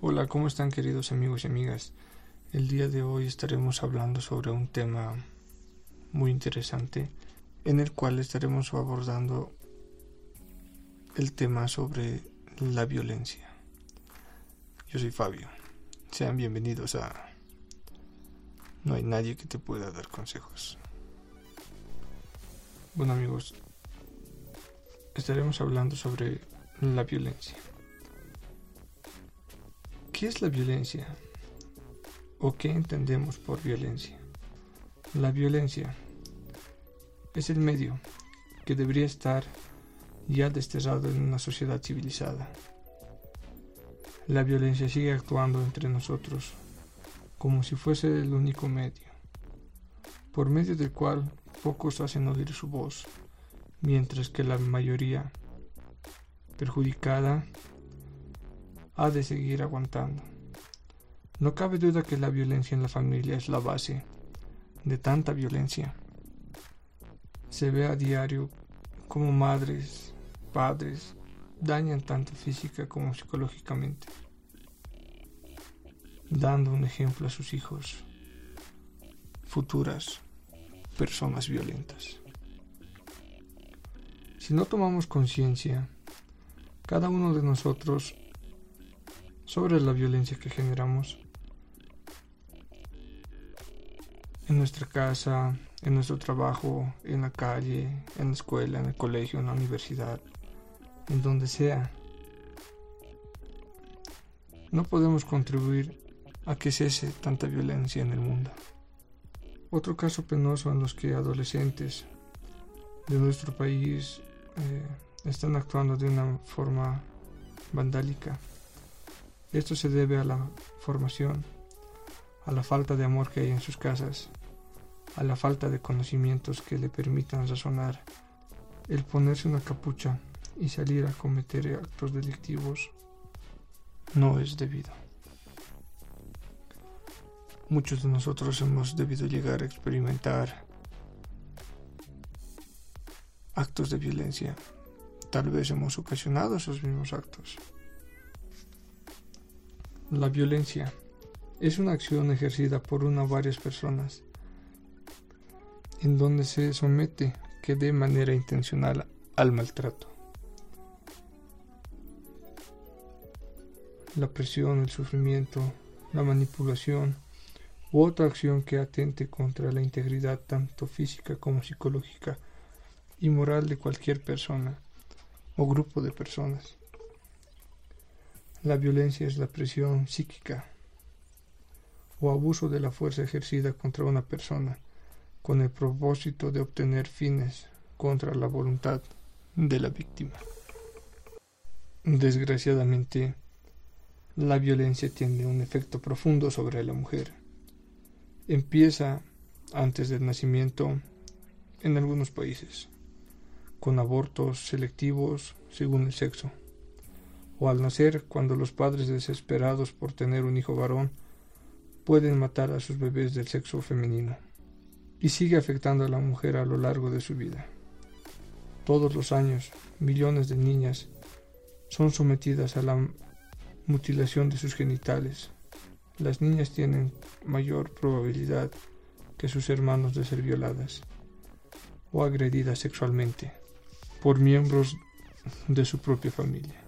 Hola, ¿cómo están queridos amigos y amigas? El día de hoy estaremos hablando sobre un tema muy interesante en el cual estaremos abordando el tema sobre la violencia. Yo soy Fabio. Sean bienvenidos a No hay nadie que te pueda dar consejos. Bueno amigos, estaremos hablando sobre la violencia. ¿Qué es la violencia? ¿O qué entendemos por violencia? La violencia es el medio que debería estar ya desterrado en una sociedad civilizada. La violencia sigue actuando entre nosotros como si fuese el único medio, por medio del cual pocos hacen oír su voz, mientras que la mayoría perjudicada ha de seguir aguantando. No cabe duda que la violencia en la familia es la base de tanta violencia. Se ve a diario como madres, padres, dañan tanto física como psicológicamente, dando un ejemplo a sus hijos, futuras personas violentas. Si no tomamos conciencia, cada uno de nosotros sobre la violencia que generamos en nuestra casa, en nuestro trabajo, en la calle, en la escuela, en el colegio, en la universidad, en donde sea. No podemos contribuir a que cese tanta violencia en el mundo. Otro caso penoso en los que adolescentes de nuestro país eh, están actuando de una forma vandálica esto se debe a la formación, a la falta de amor que hay en sus casas, a la falta de conocimientos que le permitan razonar. El ponerse una capucha y salir a cometer actos delictivos no es debido. Muchos de nosotros hemos debido llegar a experimentar actos de violencia. Tal vez hemos ocasionado esos mismos actos. La violencia es una acción ejercida por una o varias personas en donde se somete que de manera intencional al maltrato. La presión, el sufrimiento, la manipulación u otra acción que atente contra la integridad tanto física como psicológica y moral de cualquier persona o grupo de personas. La violencia es la presión psíquica o abuso de la fuerza ejercida contra una persona con el propósito de obtener fines contra la voluntad de la víctima. Desgraciadamente, la violencia tiene un efecto profundo sobre la mujer. Empieza antes del nacimiento en algunos países, con abortos selectivos según el sexo o al nacer cuando los padres desesperados por tener un hijo varón pueden matar a sus bebés del sexo femenino y sigue afectando a la mujer a lo largo de su vida. Todos los años, millones de niñas son sometidas a la mutilación de sus genitales. Las niñas tienen mayor probabilidad que sus hermanos de ser violadas o agredidas sexualmente por miembros de su propia familia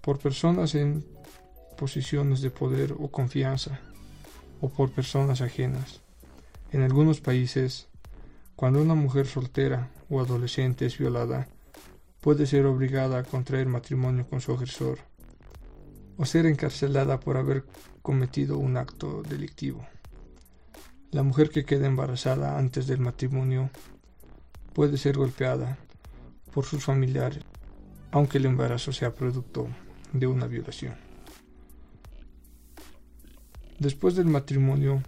por personas en posiciones de poder o confianza, o por personas ajenas. En algunos países, cuando una mujer soltera o adolescente es violada, puede ser obligada a contraer matrimonio con su agresor, o ser encarcelada por haber cometido un acto delictivo. La mujer que queda embarazada antes del matrimonio puede ser golpeada por sus familiares, aunque el embarazo sea producto de una violación. Después del matrimonio,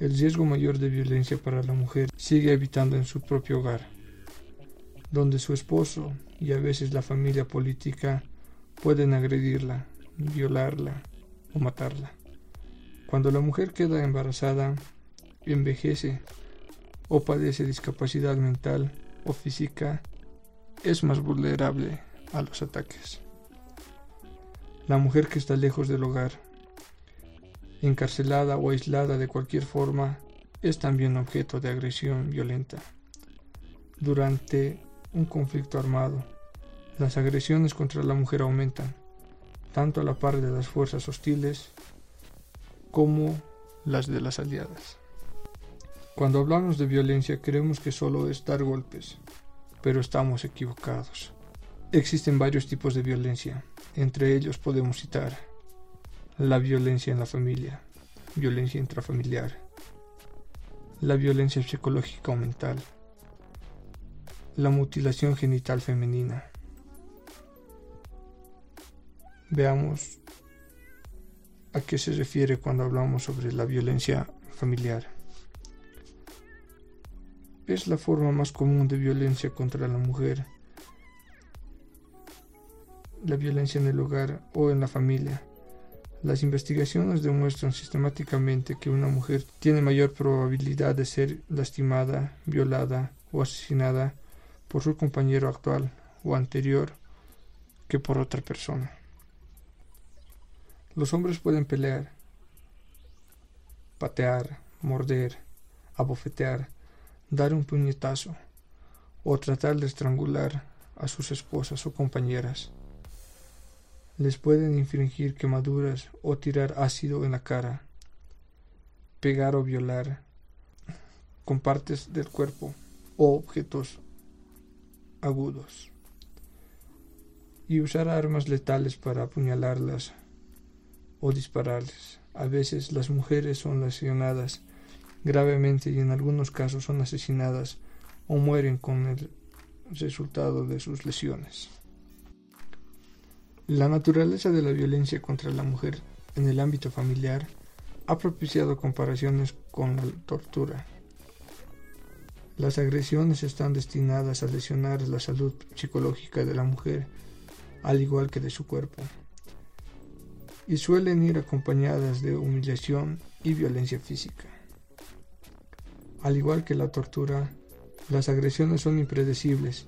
el riesgo mayor de violencia para la mujer sigue habitando en su propio hogar, donde su esposo y a veces la familia política pueden agredirla, violarla o matarla. Cuando la mujer queda embarazada, envejece o padece discapacidad mental o física, es más vulnerable a los ataques. La mujer que está lejos del hogar, encarcelada o aislada de cualquier forma, es también objeto de agresión violenta. Durante un conflicto armado, las agresiones contra la mujer aumentan, tanto a la par de las fuerzas hostiles como las de las aliadas. Cuando hablamos de violencia creemos que solo es dar golpes, pero estamos equivocados. Existen varios tipos de violencia, entre ellos podemos citar la violencia en la familia, violencia intrafamiliar, la violencia psicológica o mental, la mutilación genital femenina. Veamos a qué se refiere cuando hablamos sobre la violencia familiar. Es la forma más común de violencia contra la mujer, la violencia en el hogar o en la familia las investigaciones demuestran sistemáticamente que una mujer tiene mayor probabilidad de ser lastimada, violada o asesinada por su compañero actual o anterior que por otra persona. Los hombres pueden pelear, patear, morder, abofetear, dar un puñetazo o tratar de estrangular a sus esposas o compañeras les pueden infringir quemaduras o tirar ácido en la cara, pegar o violar con partes del cuerpo o objetos agudos y usar armas letales para apuñalarlas o dispararles. A veces las mujeres son lesionadas gravemente y en algunos casos son asesinadas o mueren con el resultado de sus lesiones. La naturaleza de la violencia contra la mujer en el ámbito familiar ha propiciado comparaciones con la tortura. Las agresiones están destinadas a lesionar la salud psicológica de la mujer, al igual que de su cuerpo, y suelen ir acompañadas de humillación y violencia física. Al igual que la tortura, las agresiones son impredecibles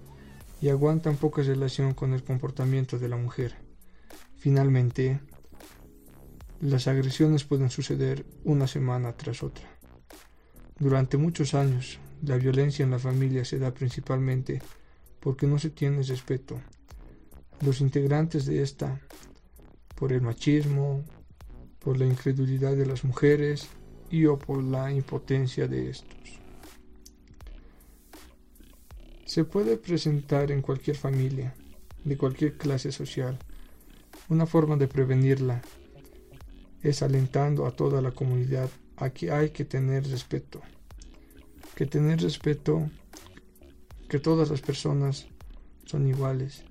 y aguantan poca relación con el comportamiento de la mujer. Finalmente, las agresiones pueden suceder una semana tras otra. Durante muchos años, la violencia en la familia se da principalmente porque no se tiene respeto. Los integrantes de esta, por el machismo, por la incredulidad de las mujeres y o por la impotencia de estos. Se puede presentar en cualquier familia, de cualquier clase social, una forma de prevenirla es alentando a toda la comunidad a que hay que tener respeto. Que tener respeto, que todas las personas son iguales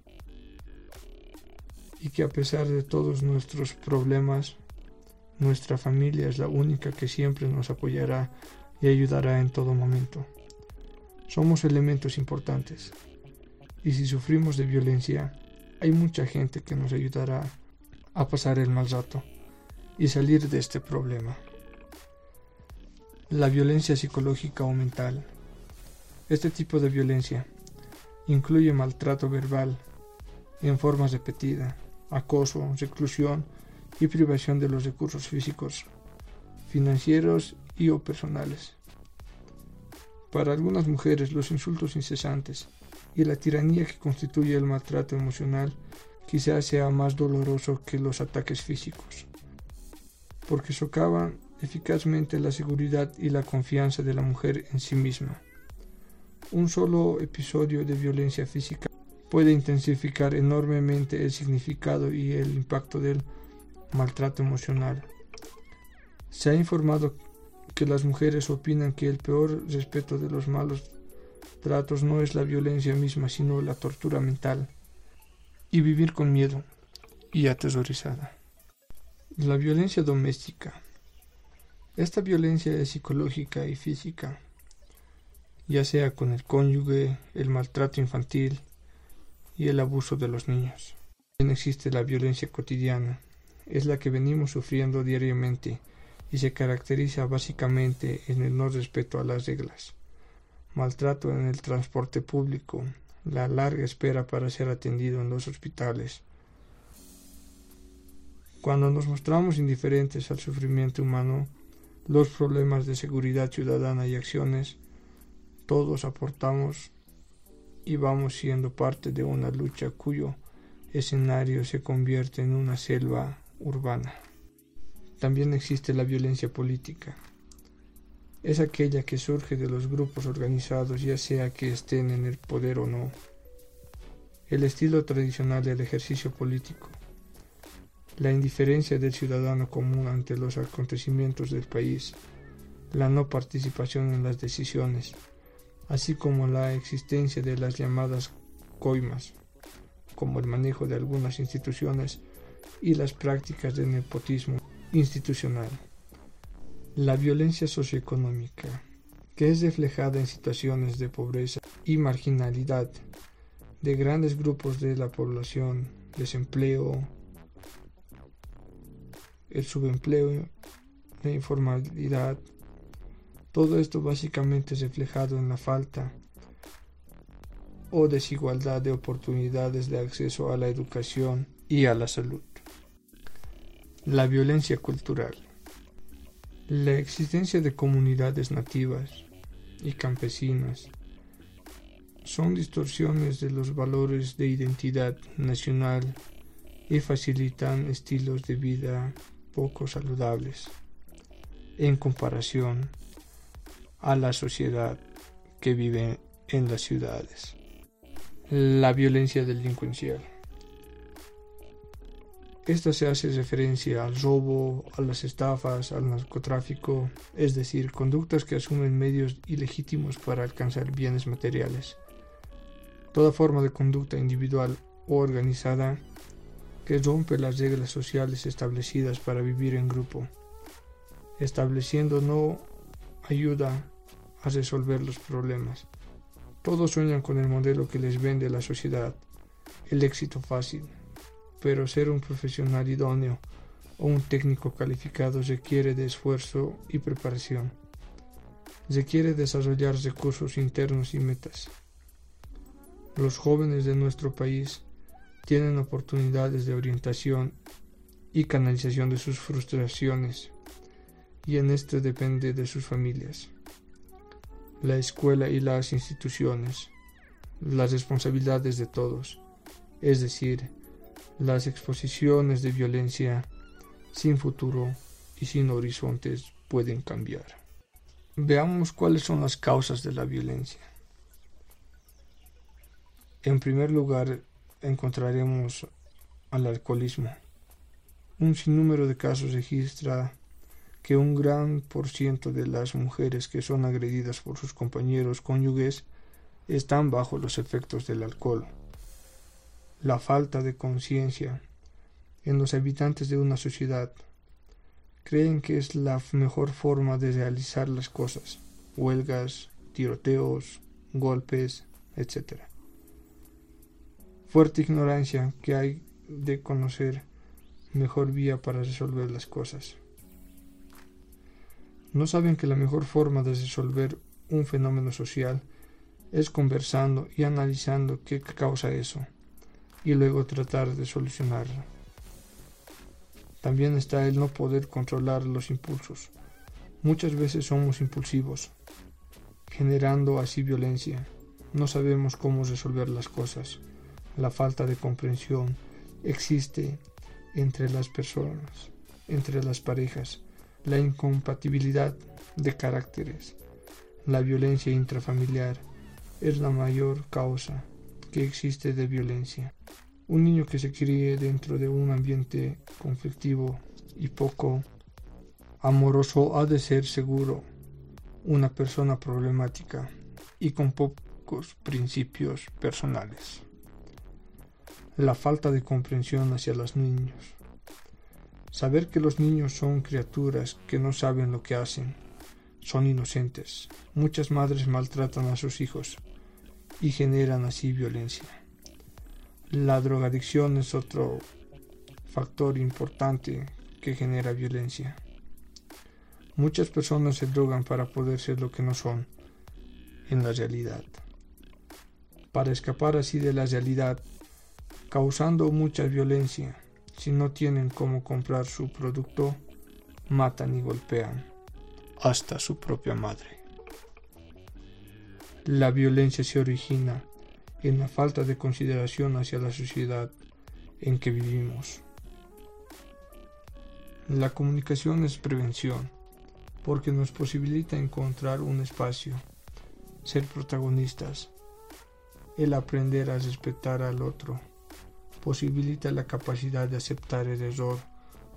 y que a pesar de todos nuestros problemas, nuestra familia es la única que siempre nos apoyará y ayudará en todo momento. Somos elementos importantes y si sufrimos de violencia, hay mucha gente que nos ayudará a pasar el mal rato y salir de este problema. La violencia psicológica o mental. Este tipo de violencia incluye maltrato verbal en formas repetidas, acoso, reclusión y privación de los recursos físicos, financieros y o personales. Para algunas mujeres los insultos incesantes y la tiranía que constituye el maltrato emocional quizás sea más doloroso que los ataques físicos, porque socavan eficazmente la seguridad y la confianza de la mujer en sí misma. Un solo episodio de violencia física puede intensificar enormemente el significado y el impacto del maltrato emocional. Se ha informado que las mujeres opinan que el peor respeto de los malos tratos no es la violencia misma, sino la tortura mental y vivir con miedo y atesorizada. La violencia doméstica. Esta violencia es psicológica y física, ya sea con el cónyuge, el maltrato infantil y el abuso de los niños. También existe la violencia cotidiana, es la que venimos sufriendo diariamente y se caracteriza básicamente en el no respeto a las reglas maltrato en el transporte público, la larga espera para ser atendido en los hospitales, Cuando nos mostramos indiferentes al sufrimiento humano, los problemas de seguridad ciudadana y acciones, todos aportamos y vamos siendo parte de una lucha cuyo escenario se convierte en una selva urbana. También existe la violencia política. Es aquella que surge de los grupos organizados, ya sea que estén en el poder o no. El estilo tradicional del ejercicio político. La indiferencia del ciudadano común ante los acontecimientos del país. La no participación en las decisiones así como la existencia de las llamadas coimas, como el manejo de algunas instituciones y las prácticas de nepotismo institucional. La violencia socioeconómica, que es reflejada en situaciones de pobreza y marginalidad de grandes grupos de la población, desempleo, el subempleo, la informalidad, todo esto básicamente es reflejado en la falta o desigualdad de oportunidades de acceso a la educación y a la salud. La violencia cultural. La existencia de comunidades nativas y campesinas son distorsiones de los valores de identidad nacional y facilitan estilos de vida poco saludables en comparación a la sociedad que vive en las ciudades. La violencia delincuencial. Esta se hace referencia al robo, a las estafas, al narcotráfico, es decir, conductas que asumen medios ilegítimos para alcanzar bienes materiales. Toda forma de conducta individual o organizada que rompe las reglas sociales establecidas para vivir en grupo, estableciendo no ayuda a resolver los problemas. Todos sueñan con el modelo que les vende la sociedad, el éxito fácil, pero ser un profesional idóneo o un técnico calificado requiere de esfuerzo y preparación. Requiere desarrollar recursos internos y metas. Los jóvenes de nuestro país tienen oportunidades de orientación y canalización de sus frustraciones, y en esto depende de sus familias la escuela y las instituciones, las responsabilidades de todos, es decir, las exposiciones de violencia sin futuro y sin horizontes pueden cambiar. Veamos cuáles son las causas de la violencia. En primer lugar, encontraremos al alcoholismo. Un sinnúmero de casos registra que un gran por ciento de las mujeres que son agredidas por sus compañeros cónyuges están bajo los efectos del alcohol. La falta de conciencia en los habitantes de una sociedad. Creen que es la mejor forma de realizar las cosas, huelgas, tiroteos, golpes, etc. Fuerte ignorancia que hay de conocer mejor vía para resolver las cosas. No saben que la mejor forma de resolver un fenómeno social es conversando y analizando qué causa eso y luego tratar de solucionarlo. También está el no poder controlar los impulsos. Muchas veces somos impulsivos, generando así violencia. No sabemos cómo resolver las cosas. La falta de comprensión existe entre las personas, entre las parejas la incompatibilidad de caracteres, la violencia intrafamiliar es la mayor causa que existe de violencia. Un niño que se críe dentro de un ambiente conflictivo y poco amoroso ha de ser seguro una persona problemática y con pocos principios personales. La falta de comprensión hacia los niños Saber que los niños son criaturas que no saben lo que hacen, son inocentes. Muchas madres maltratan a sus hijos y generan así violencia. La drogadicción es otro factor importante que genera violencia. Muchas personas se drogan para poder ser lo que no son en la realidad. Para escapar así de la realidad, causando mucha violencia Si no tienen cómo comprar su producto, matan y golpean hasta su propia madre. La violencia se origina en la falta de consideración hacia la sociedad en que vivimos. La comunicación es prevención porque nos posibilita encontrar un espacio, ser protagonistas, el aprender a respetar al otro, posibilita la capacidad de aceptar el error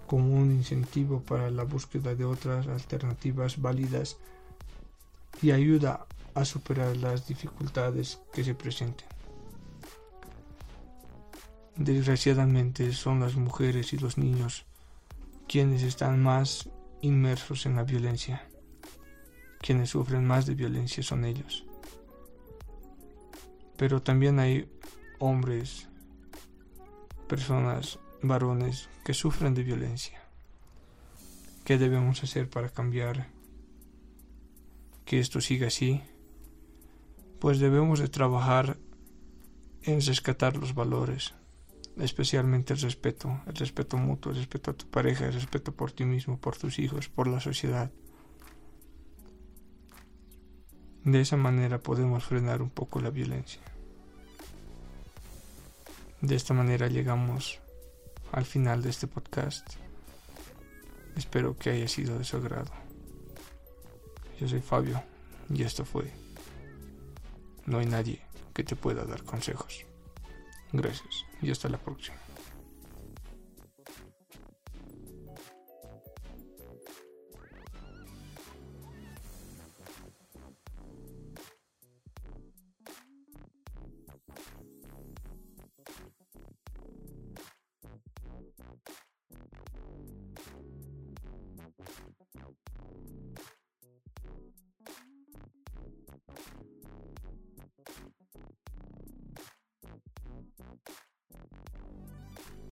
como un incentivo para la búsqueda de otras alternativas válidas y ayuda a superar las dificultades que se presenten. Desgraciadamente son las mujeres y los niños quienes están más inmersos en la violencia. Quienes sufren más de violencia son ellos. Pero también hay hombres, personas, varones que sufren de violencia. ¿Qué debemos hacer para cambiar que esto siga así? Pues debemos de trabajar en rescatar los valores, especialmente el respeto, el respeto mutuo, el respeto a tu pareja, el respeto por ti mismo, por tus hijos, por la sociedad. De esa manera podemos frenar un poco la violencia. De esta manera llegamos al final de este podcast. Espero que haya sido de su agrado. Yo soy Fabio y esto fue No hay nadie que te pueda dar consejos. Gracias y hasta la próxima.